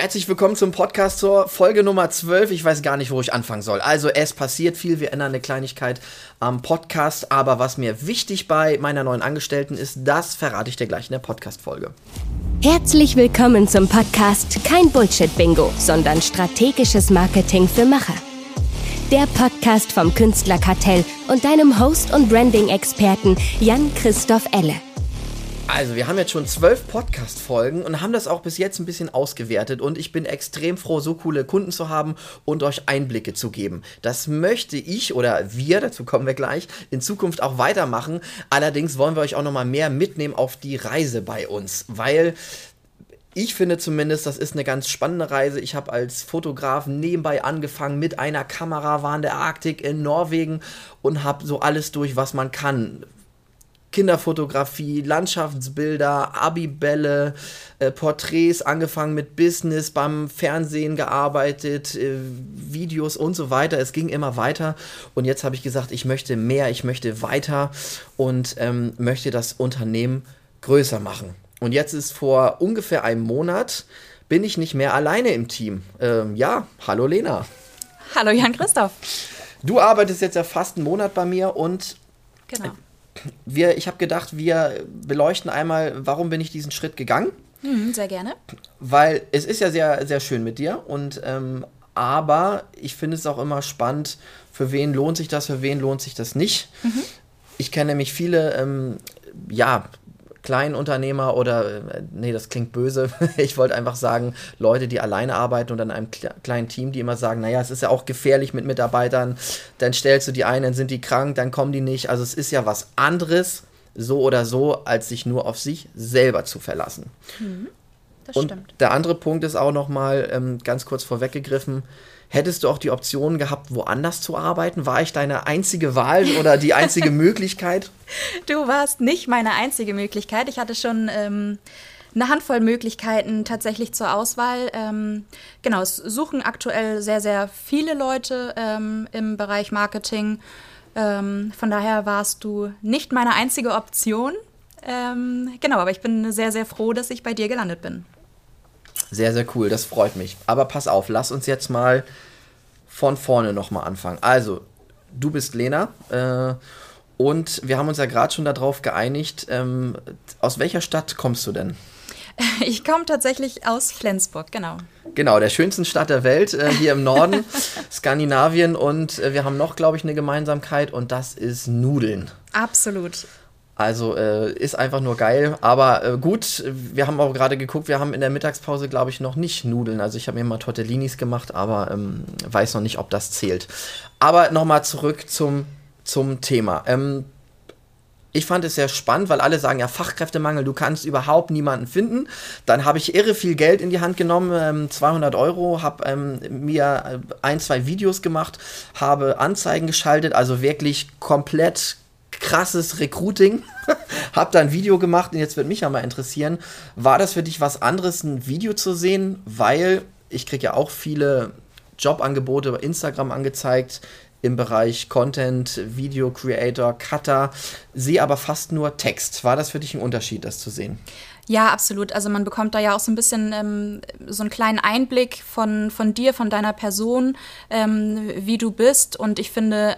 Herzlich willkommen zum Podcast zur Folge Nummer 12. Ich weiß gar nicht, wo ich anfangen soll. Also es passiert viel, wir ändern eine Kleinigkeit am Podcast, aber was mir wichtig bei meiner neuen Angestellten ist, das verrate ich dir gleich in der Podcast-Folge. Herzlich willkommen zum Podcast Kein Bullshit-Bingo, sondern strategisches Marketing für Macher. Der Podcast vom Künstlerkartell und deinem Host und Branding-Experten Jan-Christoph Elle. Also, wir haben jetzt schon zwölf Podcast-Folgen und haben das auch bis jetzt ein bisschen ausgewertet und ich bin extrem froh, so coole Kunden zu haben und euch Einblicke zu geben. Das möchte ich oder wir, dazu kommen wir gleich, in Zukunft auch weitermachen. Allerdings wollen wir euch auch nochmal mehr mitnehmen auf die Reise bei uns, weil ich finde zumindest, das ist eine ganz spannende Reise. Ich habe als Fotograf nebenbei angefangen mit einer Kamera, war in der Arktik in Norwegen und habe so alles durch, was man kann. Kinderfotografie, Landschaftsbilder, Abibälle, äh, Porträts, angefangen mit Business, beim Fernsehen gearbeitet, äh, Videos und so weiter. Es ging immer weiter und jetzt habe ich gesagt, ich möchte mehr, ich möchte weiter und ähm, möchte das Unternehmen größer machen. Und jetzt ist vor ungefähr einem Monat bin ich nicht mehr alleine im Team. Ähm, ja, hallo Lena. Hallo Jan Christoph. Du arbeitest jetzt ja fast einen Monat bei mir und genau wir, ich habe gedacht, wir beleuchten einmal, warum bin ich diesen Schritt gegangen. Mhm, sehr gerne. Weil es ist ja sehr, sehr schön mit dir und ähm, aber ich finde es auch immer spannend, für wen lohnt sich das, für wen lohnt sich das nicht. Mhm. Ich kenne nämlich viele, ähm, ja, Kleinunternehmer oder, äh, nee, das klingt böse. Ich wollte einfach sagen, Leute, die alleine arbeiten und an einem kleinen Team, die immer sagen, naja, es ist ja auch gefährlich mit Mitarbeitern, dann stellst du die ein, dann sind die krank, dann kommen die nicht. Also es ist ja was anderes, so oder so, als sich nur auf sich selber zu verlassen. Mhm, das und stimmt. Der andere Punkt ist auch nochmal ähm, ganz kurz vorweggegriffen, Hättest du auch die Option gehabt, woanders zu arbeiten? War ich deine einzige Wahl oder die einzige Möglichkeit? Du warst nicht meine einzige Möglichkeit. Ich hatte schon ähm, eine Handvoll Möglichkeiten tatsächlich zur Auswahl. Ähm, genau, es suchen aktuell sehr, sehr viele Leute ähm, im Bereich Marketing. Ähm, von daher warst du nicht meine einzige Option. Ähm, genau, aber ich bin sehr, sehr froh, dass ich bei dir gelandet bin. Sehr, sehr cool, das freut mich. Aber pass auf, lass uns jetzt mal von vorne nochmal anfangen. Also, du bist Lena äh, und wir haben uns ja gerade schon darauf geeinigt. Ähm, aus welcher Stadt kommst du denn? Ich komme tatsächlich aus Flensburg, genau. Genau, der schönsten Stadt der Welt, äh, hier im Norden, Skandinavien. Und äh, wir haben noch, glaube ich, eine Gemeinsamkeit und das ist Nudeln. Absolut. Also äh, ist einfach nur geil. Aber äh, gut, wir haben auch gerade geguckt, wir haben in der Mittagspause, glaube ich, noch nicht Nudeln. Also ich habe mir mal Tortellinis gemacht, aber ähm, weiß noch nicht, ob das zählt. Aber nochmal zurück zum, zum Thema. Ähm, ich fand es sehr spannend, weil alle sagen, ja, Fachkräftemangel, du kannst überhaupt niemanden finden. Dann habe ich irre viel Geld in die Hand genommen, ähm, 200 Euro, habe ähm, mir äh, ein, zwei Videos gemacht, habe Anzeigen geschaltet, also wirklich komplett krasses Recruiting. hab da ein Video gemacht und jetzt wird mich ja mal interessieren, war das für dich was anderes, ein Video zu sehen? Weil ich kriege ja auch viele Jobangebote über Instagram angezeigt im Bereich Content, Video Creator, Cutter, sehe aber fast nur Text. War das für dich ein Unterschied, das zu sehen? Ja, absolut. Also man bekommt da ja auch so ein bisschen ähm, so einen kleinen Einblick von, von dir, von deiner Person, ähm, wie du bist. Und ich finde,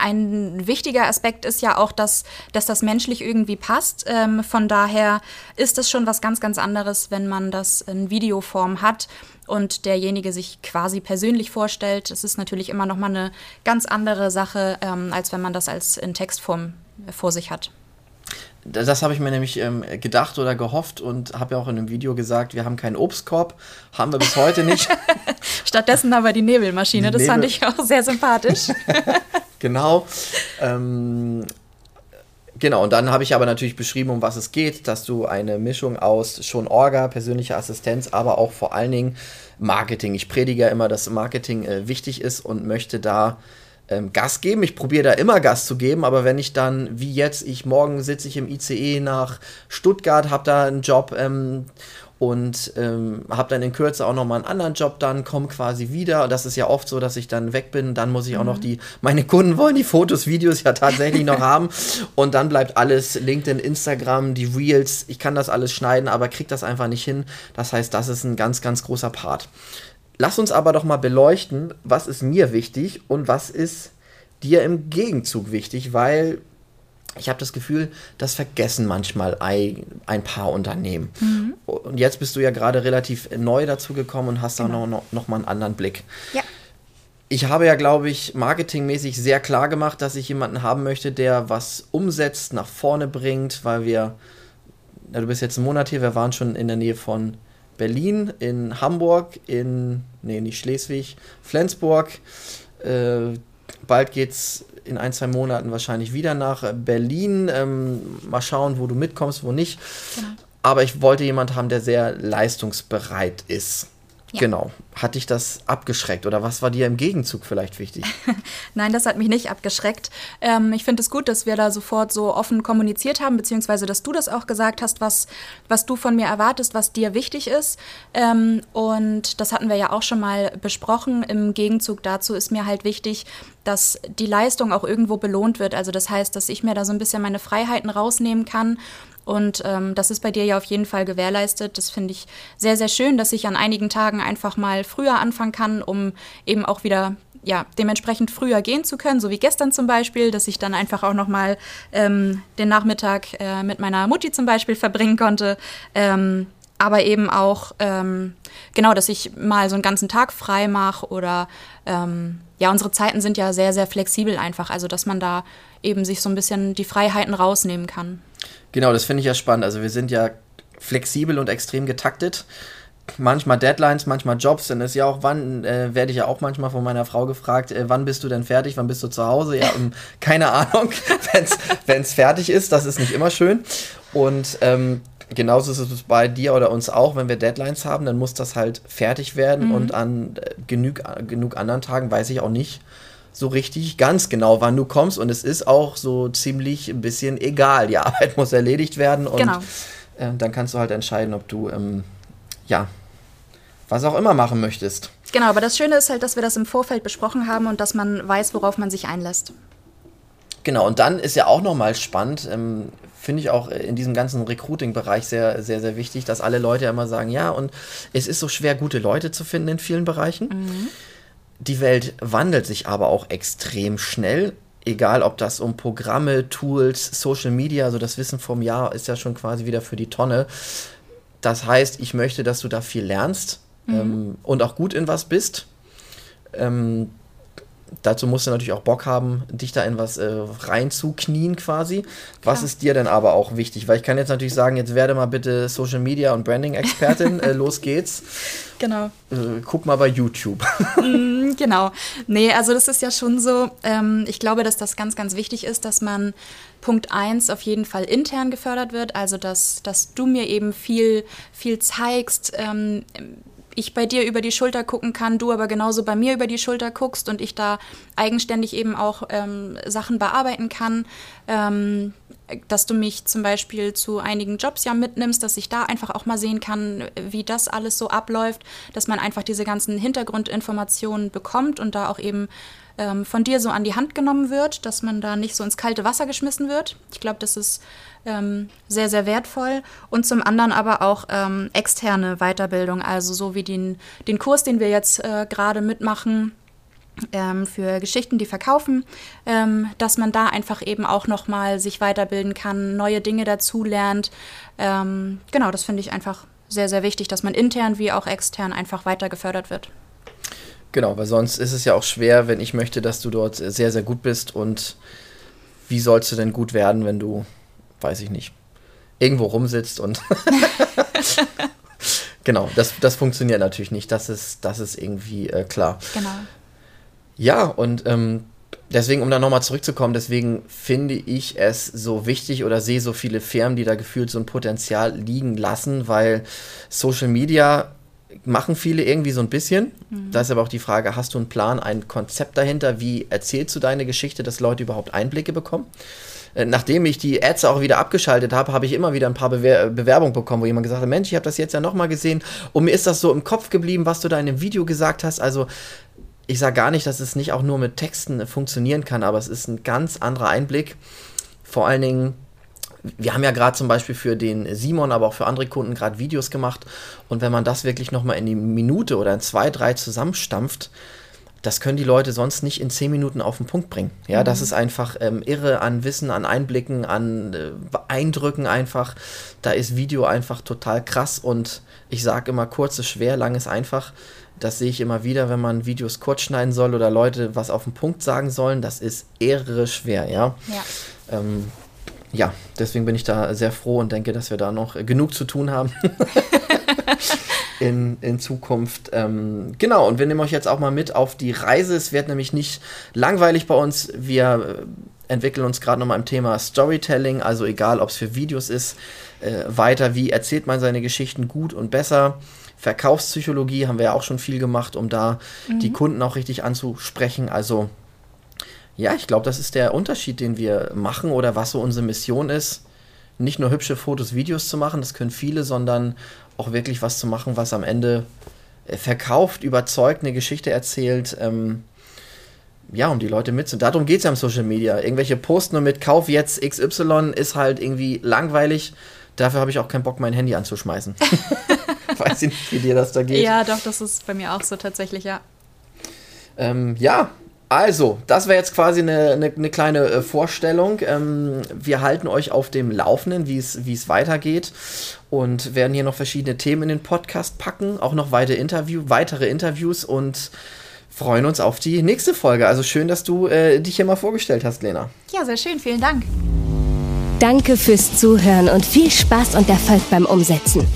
ein wichtiger Aspekt ist ja auch, dass, dass das menschlich irgendwie passt. Ähm, von daher ist es schon was ganz, ganz anderes, wenn man das in Videoform hat und derjenige sich quasi persönlich vorstellt. Das ist natürlich immer noch mal eine ganz andere Sache, ähm, als wenn man das als in Textform vor sich hat. Das habe ich mir nämlich ähm, gedacht oder gehofft und habe ja auch in einem Video gesagt, wir haben keinen Obstkorb, haben wir bis heute nicht. Stattdessen aber die Nebelmaschine, die das Nebel fand ich auch sehr sympathisch. genau. Ähm, genau, und dann habe ich aber natürlich beschrieben, um was es geht, dass du eine Mischung aus schon Orga, persönlicher Assistenz, aber auch vor allen Dingen Marketing. Ich predige ja immer, dass Marketing äh, wichtig ist und möchte da ähm, Gas geben. Ich probiere da immer Gas zu geben, aber wenn ich dann, wie jetzt, ich morgen sitze ich im ICE nach Stuttgart, habe da einen Job ähm, und ähm, habe dann in Kürze auch nochmal einen anderen Job dann, komme quasi wieder. Das ist ja oft so, dass ich dann weg bin. Dann muss ich auch noch mhm. die, meine Kunden wollen die Fotos, Videos ja tatsächlich noch haben. Und dann bleibt alles LinkedIn, Instagram, die Reels. Ich kann das alles schneiden, aber kriege das einfach nicht hin. Das heißt, das ist ein ganz, ganz großer Part. Lass uns aber doch mal beleuchten, was ist mir wichtig und was ist dir im Gegenzug wichtig, weil ich habe das Gefühl, das vergessen manchmal ein, paar Unternehmen. Mhm. Und jetzt bist du ja gerade relativ neu dazu gekommen und hast genau. da noch, noch, noch mal einen anderen Blick. Ja. Ich habe ja, glaube ich, marketingmäßig sehr klar gemacht, dass ich jemanden haben möchte, der was umsetzt, nach vorne bringt, weil wir, ja, du bist jetzt einen Monat hier, wir waren schon in der Nähe von Berlin, in Hamburg, in, nee, nicht Schleswig, Flensburg. Äh, bald geht's in ein, zwei Monaten wahrscheinlich wieder nach Berlin. Ähm, mal schauen, wo du mitkommst, wo nicht. Genau. Aber ich wollte jemanden haben, der sehr leistungsbereit ist. Ja. Genau. Hat dich das abgeschreckt oder was war dir im Gegenzug vielleicht wichtig? Nein, das hat mich nicht abgeschreckt. Ähm, ich finde es gut, dass wir da sofort so offen kommuniziert haben, beziehungsweise dass du das auch gesagt hast, was, was du von mir erwartest, was dir wichtig ist. Ähm, und das hatten wir ja auch schon mal besprochen. Im Gegenzug dazu ist mir halt wichtig, dass die Leistung auch irgendwo belohnt wird. Also das heißt, dass ich mir da so ein bisschen meine Freiheiten rausnehmen kann und ähm, das ist bei dir ja auf jeden Fall gewährleistet. Das finde ich sehr, sehr schön, dass ich an einigen Tagen einfach mal früher anfangen kann, um eben auch wieder ja, dementsprechend früher gehen zu können, so wie gestern zum Beispiel, dass ich dann einfach auch nochmal ähm, den Nachmittag äh, mit meiner Mutti zum Beispiel verbringen konnte. Ähm, aber eben auch, ähm, genau, dass ich mal so einen ganzen Tag frei mache oder ähm, ja, unsere Zeiten sind ja sehr, sehr flexibel einfach, also dass man da eben sich so ein bisschen die Freiheiten rausnehmen kann. Genau, das finde ich ja spannend. Also wir sind ja flexibel und extrem getaktet. Manchmal Deadlines, manchmal Jobs. Dann ist ja auch, wann äh, werde ich ja auch manchmal von meiner Frau gefragt, äh, wann bist du denn fertig, wann bist du zu Hause? Ja, um, keine Ahnung, wenn es fertig ist. Das ist nicht immer schön. Und ähm, genauso ist es bei dir oder uns auch, wenn wir Deadlines haben, dann muss das halt fertig werden. Mhm. Und an äh, genug, genug anderen Tagen weiß ich auch nicht, so richtig ganz genau, wann du kommst. Und es ist auch so ziemlich ein bisschen egal. Die Arbeit muss erledigt werden und genau. äh, dann kannst du halt entscheiden, ob du ähm, ja was auch immer machen möchtest. Genau, aber das Schöne ist halt, dass wir das im Vorfeld besprochen haben und dass man weiß, worauf man sich einlässt. Genau, und dann ist ja auch nochmal spannend, ähm, finde ich auch in diesem ganzen Recruiting-Bereich sehr, sehr, sehr wichtig, dass alle Leute immer sagen, ja, und es ist so schwer, gute Leute zu finden in vielen Bereichen. Mhm. Die Welt wandelt sich aber auch extrem schnell. Egal, ob das um Programme, Tools, Social Media, also das Wissen vom Jahr ist ja schon quasi wieder für die Tonne. Das heißt, ich möchte, dass du da viel lernst mhm. ähm, und auch gut in was bist. Ähm, dazu musst du natürlich auch Bock haben, dich da in was äh, reinzuknien quasi. Klar. Was ist dir denn aber auch wichtig? Weil ich kann jetzt natürlich sagen, jetzt werde mal bitte Social Media und Branding Expertin, äh, los geht's. Genau. Äh, guck mal bei YouTube. mm, genau. Nee, also das ist ja schon so, ähm, ich glaube, dass das ganz, ganz wichtig ist, dass man Punkt 1 auf jeden Fall intern gefördert wird, also dass, dass du mir eben viel, viel zeigst, ähm, ich bei dir über die Schulter gucken kann, du aber genauso bei mir über die Schulter guckst und ich da eigenständig eben auch ähm, Sachen bearbeiten kann. Ähm, dass du mich zum Beispiel zu einigen Jobs ja mitnimmst, dass ich da einfach auch mal sehen kann, wie das alles so abläuft, dass man einfach diese ganzen Hintergrundinformationen bekommt und da auch eben ähm, von dir so an die Hand genommen wird, dass man da nicht so ins kalte Wasser geschmissen wird. Ich glaube, das ist ähm, sehr, sehr wertvoll. Und zum anderen aber auch ähm, externe Weiterbildung, also so wie den, den Kurs, den wir jetzt äh, gerade mitmachen. Ähm, für Geschichten, die verkaufen, ähm, dass man da einfach eben auch nochmal sich weiterbilden kann, neue Dinge dazulernt. Ähm, genau, das finde ich einfach sehr, sehr wichtig, dass man intern wie auch extern einfach weiter gefördert wird. Genau, weil sonst ist es ja auch schwer, wenn ich möchte, dass du dort sehr, sehr gut bist und wie sollst du denn gut werden, wenn du weiß ich nicht, irgendwo rumsitzt und genau, das, das funktioniert natürlich nicht. Das ist, das ist irgendwie äh, klar. Genau. Ja, und ähm, deswegen, um da nochmal zurückzukommen, deswegen finde ich es so wichtig oder sehe so viele Firmen, die da gefühlt so ein Potenzial liegen lassen, weil Social Media machen viele irgendwie so ein bisschen. Mhm. Da ist aber auch die Frage, hast du einen Plan, ein Konzept dahinter? Wie erzählst du deine Geschichte, dass Leute überhaupt Einblicke bekommen? äh, nachdem ich die Ads auch wieder abgeschaltet habe, habe ich immer wieder ein paar Bewer Bewerbungen bekommen, wo jemand gesagt hat, Mensch, ich habe das jetzt ja nochmal gesehen und mir ist das so im Kopf geblieben, was du da in dem Video gesagt hast. Also ich sage gar nicht, dass es nicht auch nur mit Texten funktionieren kann, aber es ist ein ganz anderer Einblick. Vor allen Dingen wir haben ja gerade zum Beispiel für den Simon, aber auch für andere Kunden gerade Videos gemacht. Und wenn man das wirklich nochmal in die Minute oder in zwei, drei zusammenstampft, das können die Leute sonst nicht in zehn Minuten auf den Punkt bringen. Ja, mhm. das ist einfach ähm, irre an Wissen, an Einblicken, an äh, Eindrücken einfach. Da ist Video einfach total krass und ich sage immer, kurz ist schwer, lang ist einfach. Das sehe ich immer wieder, wenn man Videos kurz schneiden soll oder Leute was auf den Punkt sagen sollen. Das ist irre schwer, ja. ja. Ähm, ja, deswegen bin ich da sehr froh und denke, dass wir da noch genug zu tun haben. in, in Zukunft. Ähm, genau, und wir nehmen euch jetzt auch mal mit auf die Reise. Es wird nämlich nicht langweilig bei uns. Wir äh, entwickeln uns gerade nochmal im Thema Storytelling, also egal, ob es für Videos ist, äh, weiter, wie erzählt man seine Geschichten gut und besser. Verkaufspsychologie haben wir ja auch schon viel gemacht, um da mhm. die Kunden auch richtig anzusprechen. Also ja, ich glaube, das ist der Unterschied, den wir machen oder was so unsere Mission ist. Nicht nur hübsche Fotos, Videos zu machen, das können viele, sondern auch wirklich was zu machen, was am Ende äh, verkauft, überzeugt, eine Geschichte erzählt. Ähm, ja, um die Leute mitzunehmen. Darum geht es ja im Social Media. Irgendwelche Posten nur mit Kauf jetzt XY ist halt irgendwie langweilig. Dafür habe ich auch keinen Bock, mein Handy anzuschmeißen. Weiß ich nicht, wie dir das da geht. Ja, doch, das ist bei mir auch so tatsächlich, ja. Ähm, ja, also, das wäre jetzt quasi eine, eine, eine kleine äh, Vorstellung. Ähm, wir halten euch auf dem Laufenden, wie es weitergeht und werden hier noch verschiedene Themen in den Podcast packen, auch noch weitere, Interview, weitere Interviews und freuen uns auf die nächste Folge. Also schön, dass du äh, dich hier mal vorgestellt hast, Lena. Ja, sehr schön. Vielen Dank. Danke fürs Zuhören und viel Spaß und Erfolg beim Umsetzen.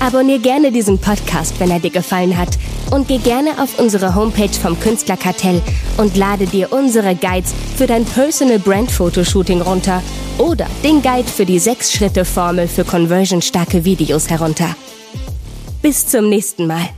Abonnier gerne diesen Podcast, wenn er dir gefallen hat und geh gerne auf unsere Homepage vom Künstlerkartell und lade dir unsere Guides für dein Personal Brand Fotoshooting runter oder den Guide für die 6-Schritte-Formel für conversionstarke Videos herunter. Bis zum nächsten Mal.